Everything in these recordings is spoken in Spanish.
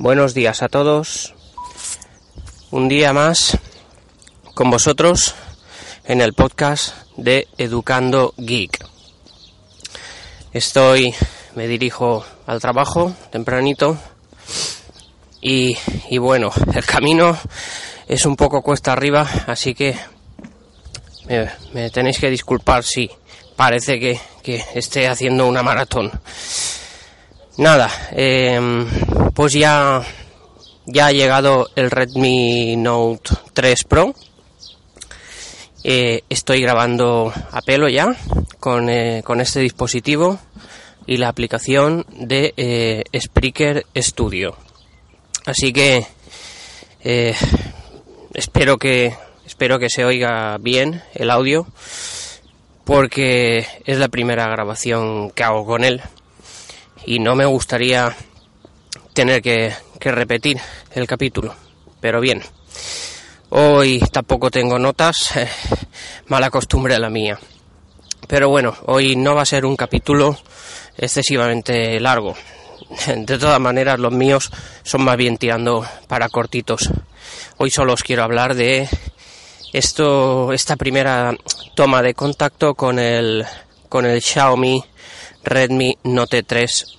Buenos días a todos. Un día más con vosotros en el podcast de Educando Geek. Estoy, me dirijo al trabajo tempranito y, y bueno, el camino es un poco cuesta arriba, así que me, tenéis que disculpar si parece que, que esté haciendo una maratón. Nada, eh, pues ya, ya ha llegado el Redmi Note 3 Pro. Eh, estoy grabando a pelo ya con, eh, con, este dispositivo y la aplicación de eh, Spreaker Studio. Así que espero que espero que se oiga bien el audio porque es la primera grabación que hago con él y no me gustaría tener que, repetir el capítulo. Pero bien, hoy tampoco tengo notas, eh, mala costumbre la mía. Pero bueno, hoy no va a ser un capítulo excesivamente largo. De todas maneras, los míos son más bien tirando para cortitos. Hoy solo os quiero hablar de esto, esta primera toma de contacto con el, con el Xiaomi Redmi Note 3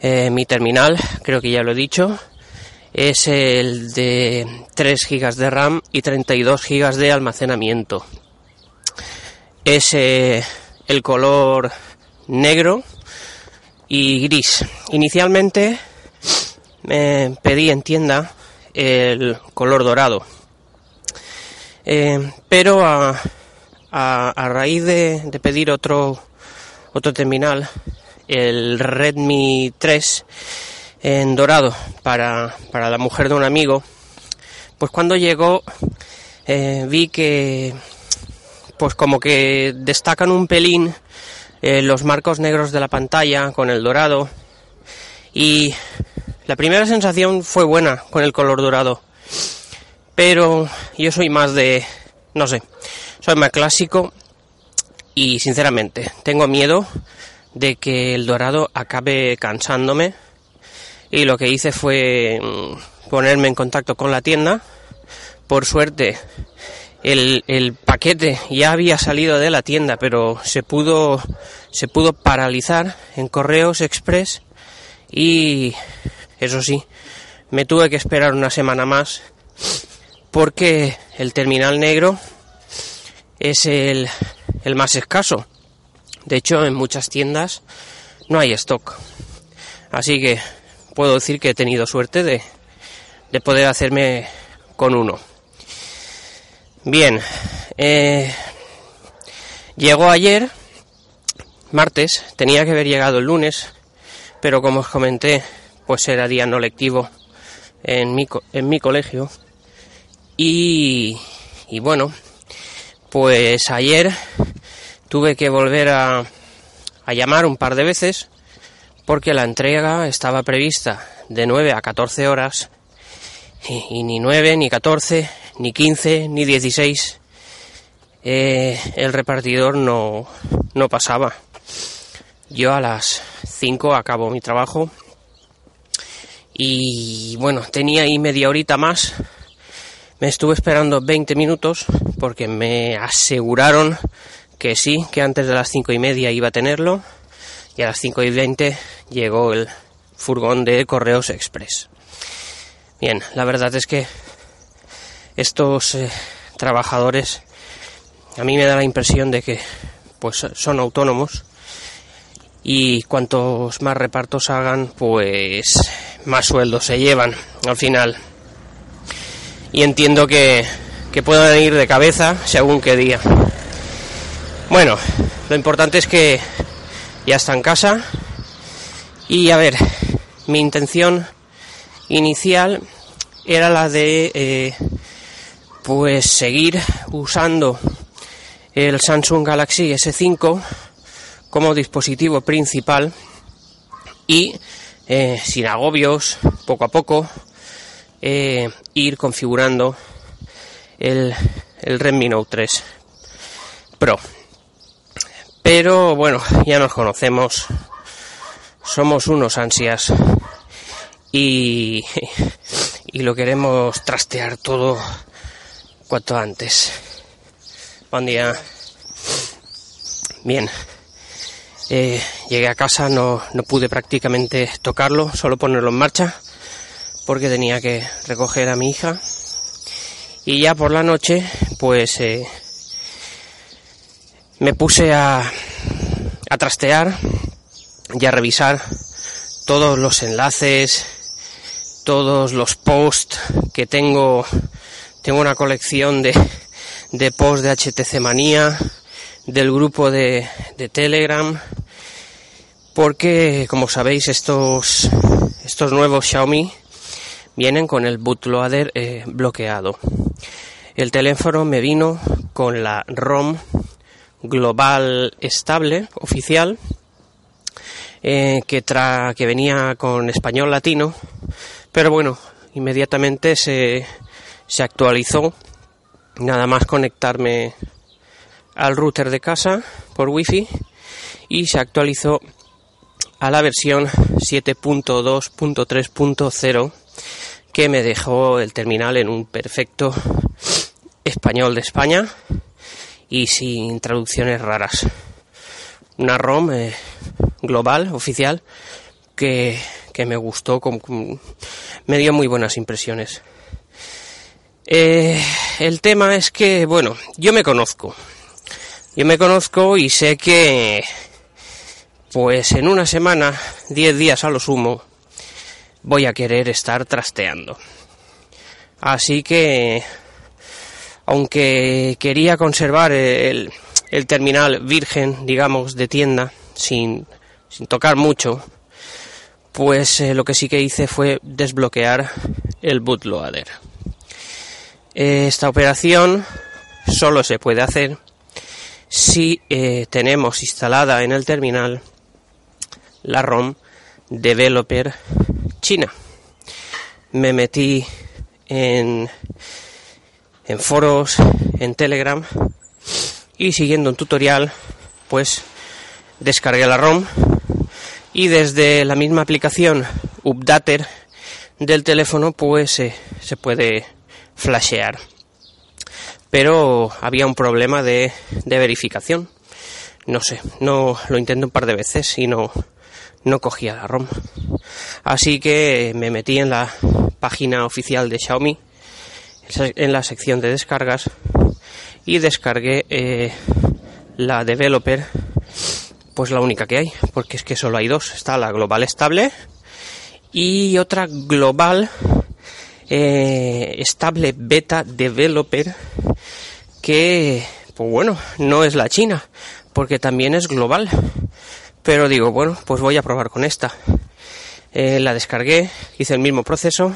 Eh, mi terminal, creo que ya lo he dicho, es el de 3 GB de RAM y 32 GB de almacenamiento. Es eh, el color negro y gris. Inicialmente me pedí en tienda el color dorado. Eh, pero a raíz de, de pedir otro otro terminal el Redmi 3 en dorado para, para la mujer de un amigo, pues cuando llegó eh, vi que pues como que destacan un pelín eh, los marcos negros de la pantalla con el dorado. Y la primera sensación fue buena con el color dorado. Pero yo soy más de no sé soy más clásico y sinceramente tengo miedo de que el dorado acabe cansándome y lo que hice fue mm, ponerme en contacto con la tienda. Por suerte el, el, paquete ya había salido de la tienda, pero se pudo se pudo paralizar en correos express y eso sí, me tuve que esperar una semana más porque el terminal negro es el, el más escaso. De hecho, en muchas tiendas no hay stock. Así que puedo decir que he tenido suerte de, de poder hacerme con uno. Bien, eh, llegó ayer, martes, tenía que haber llegado el lunes, pero como os comenté, pues era día no lectivo en mi, en mi colegio. Y, y bueno, pues ayer tuve que volver a, a, llamar un par de veces porque la entrega estaba prevista de 9 a 14 horas y, y ni 9, ni 14, ni 15, ni 16 eh, el repartidor no, no pasaba. Yo a las 5 acabo mi trabajo y bueno, tenía ahí media horita más. Me estuve esperando 20 minutos porque me aseguraron que sí, que antes de las cinco y media iba a tenerlo y a las cinco y veinte llegó el furgón de Correos Express. Bien, la verdad es que estos eh, trabajadores a mí me da la impresión de que pues son autónomos y cuantos más repartos hagan pues más sueldos se llevan al final y entiendo que, que puedan ir de cabeza según qué día. Bueno, lo importante es que ya está en casa. Y a ver, mi intención inicial era la de eh, pues seguir usando el Samsung Galaxy S5 como dispositivo principal y eh, sin agobios, poco a poco, eh, ir configurando el, el Redmi Note 3 Pro. Pero bueno, ya nos conocemos, somos unos ansias y, y lo queremos trastear todo cuanto antes. Buen día. Bien. Eh, llegué a casa, no, no pude prácticamente tocarlo, solo ponerlo en marcha, porque tenía que recoger a mi hija. Y ya por la noche, pues eh, me puse a, a trastear y a revisar todos los enlaces, todos los posts que tengo. Tengo una colección de, de posts de HTC Manía, del grupo de, de Telegram, porque como sabéis estos, estos nuevos Xiaomi vienen con el bootloader eh, bloqueado. El teléfono me vino con la ROM global estable oficial eh, que, tra que venía con español latino, pero bueno, inmediatamente se, se actualizó. Nada más conectarme al router de casa por wifi y se actualizó a la versión 7.2.3.0 que me dejó el terminal en un perfecto español de España y sin traducciones raras. Una ROM eh, global, oficial, que, me gustó, me dio muy buenas impresiones. Eh, el tema es que, bueno, yo me conozco. Yo me conozco y sé que, pues en una semana, 10 días a lo sumo, voy a querer estar trasteando. Así que, aunque quería conservar el, el terminal virgen, digamos, de tienda, sin, sin tocar mucho, pues eh, lo que sí que hice fue desbloquear el bootloader. Esta operación solo se puede hacer si eh, tenemos instalada en el terminal la ROM Developer China. Me metí en, en foros, en Telegram y siguiendo un tutorial, pues descargué la ROM y desde la misma aplicación Updater del teléfono pues se puede flashear. Pero había un problema de, de, verificación. No sé, no lo intenté un par de veces y no, no cogía la ROM. Así que me metí en la página oficial de Xiaomi, en la sección de descargas, y descargué eh, la developer pues la única que hay, porque es que solo hay dos. Está la global estable y otra global eh, estable beta developer que, pues bueno, no es la china, porque también es global. Pero digo, bueno, pues voy a probar con esta. Eh, la descargué, hice el mismo proceso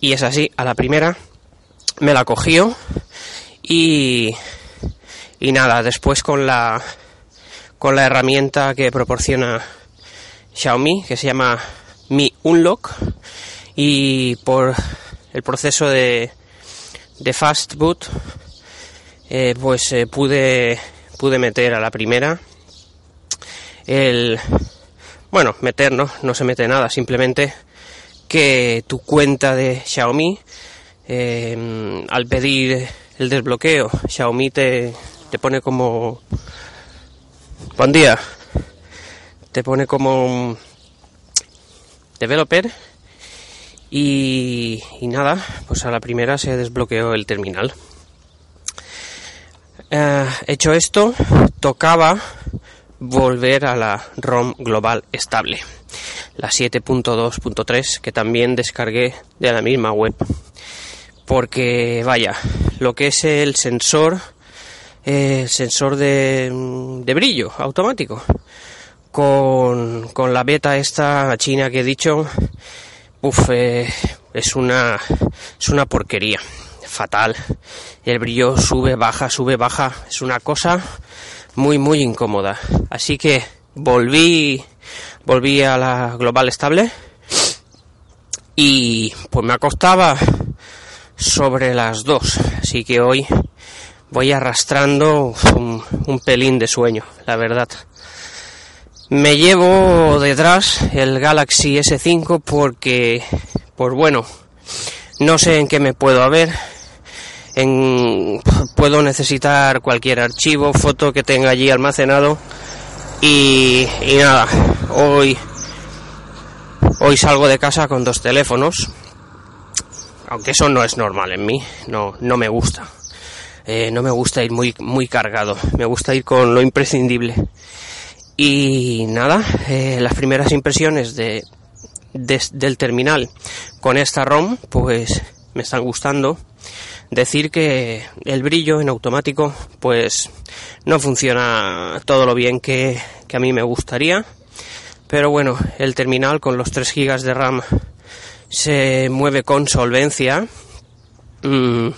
y es así, a la primera me la cogió y, y nada, después con la con la herramienta que proporciona Xiaomi, que se llama Mi Unlock, y por el proceso de, de fast boot, eh, pues eh, pude, pude meter a la primera. El... Bueno, meter no, no se mete nada, simplemente que tu cuenta de Xiaomi, eh, al pedir el desbloqueo, Xiaomi te, te pone como Buen día. Te pone como developer y, y, nada, pues a la primera se desbloqueó el terminal. Eh, hecho esto, tocaba volver a la ROM global estable, la 7.2.3 que también descargué de la misma web. Porque vaya, lo que es el sensor eh, sensor de, brillo automático. Con, con, la beta esta china que he dicho, eh, es, una, es una porquería, fatal. El brillo sube, baja, sube, baja. Es una cosa muy, muy incómoda. Así que volví, volví a la global estable y pues me acostaba sobre las dos. Así que hoy voy arrastrando un, pelín de sueño, la verdad. Me llevo detrás el Galaxy S5 porque, pues bueno, no sé en qué me puedo haber. En, puedo necesitar cualquier archivo, foto que tenga allí almacenado y, y nada, hoy hoy salgo de casa con dos teléfonos, aunque eso no es normal en mí, no, no me gusta. Eh, no me gusta ir muy, muy cargado, me gusta ir con lo imprescindible. Y nada, eh, las primeras impresiones de, del terminal con esta ROM, pues me están gustando. Decir que el brillo en automático, pues no funciona todo lo bien que, que a mí me gustaría. Pero bueno, el terminal con los 3 GB de RAM se mueve con solvencia. Mm,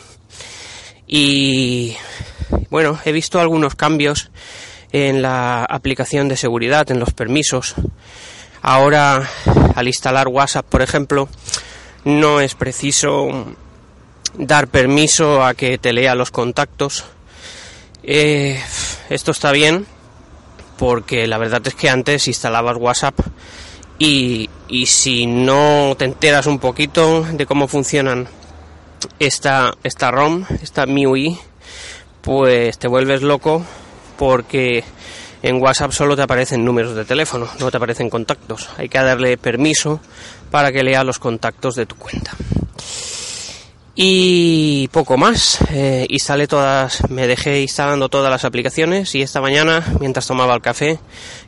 y bueno, he visto algunos cambios en la aplicación de seguridad, en los permisos. Ahora, al instalar WhatsApp, por ejemplo, no es preciso dar permiso a que te lea los contactos. Eh, esto está bien porque la verdad es que antes instalabas WhatsApp y, si no te enteras un poquito de cómo funcionan esta, esta ROM, esta MIUI, pues te vuelves loco porque en WhatsApp solo te aparecen números de teléfono, no te aparecen contactos. Hay que darle permiso para que lea los contactos de tu cuenta. Y poco más. Eh, instalé todas, me dejé instalando todas las aplicaciones y esta mañana, mientras tomaba el café,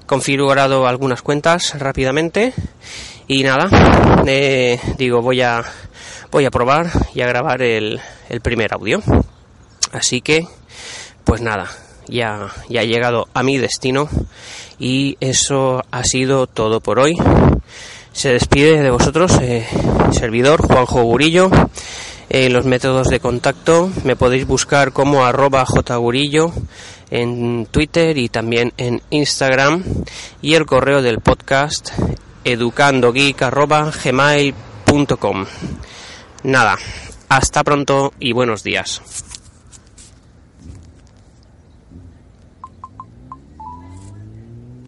configurado algunas cuentas rápidamente y nada, eh, digo voy a voy a probar y a grabar el, el primer audio. Así que, pues nada, ya, ya he llegado a mi destino y eso ha sido todo por hoy. Se despide de vosotros, eh, servidor Juanjo Gurillo. En los métodos de contacto. Me podéis buscar como arroba jgurillo en Twitter y también en Instagram. Y el correo del podcast educandogeek.gmail.com Nada, hasta pronto y buenos días.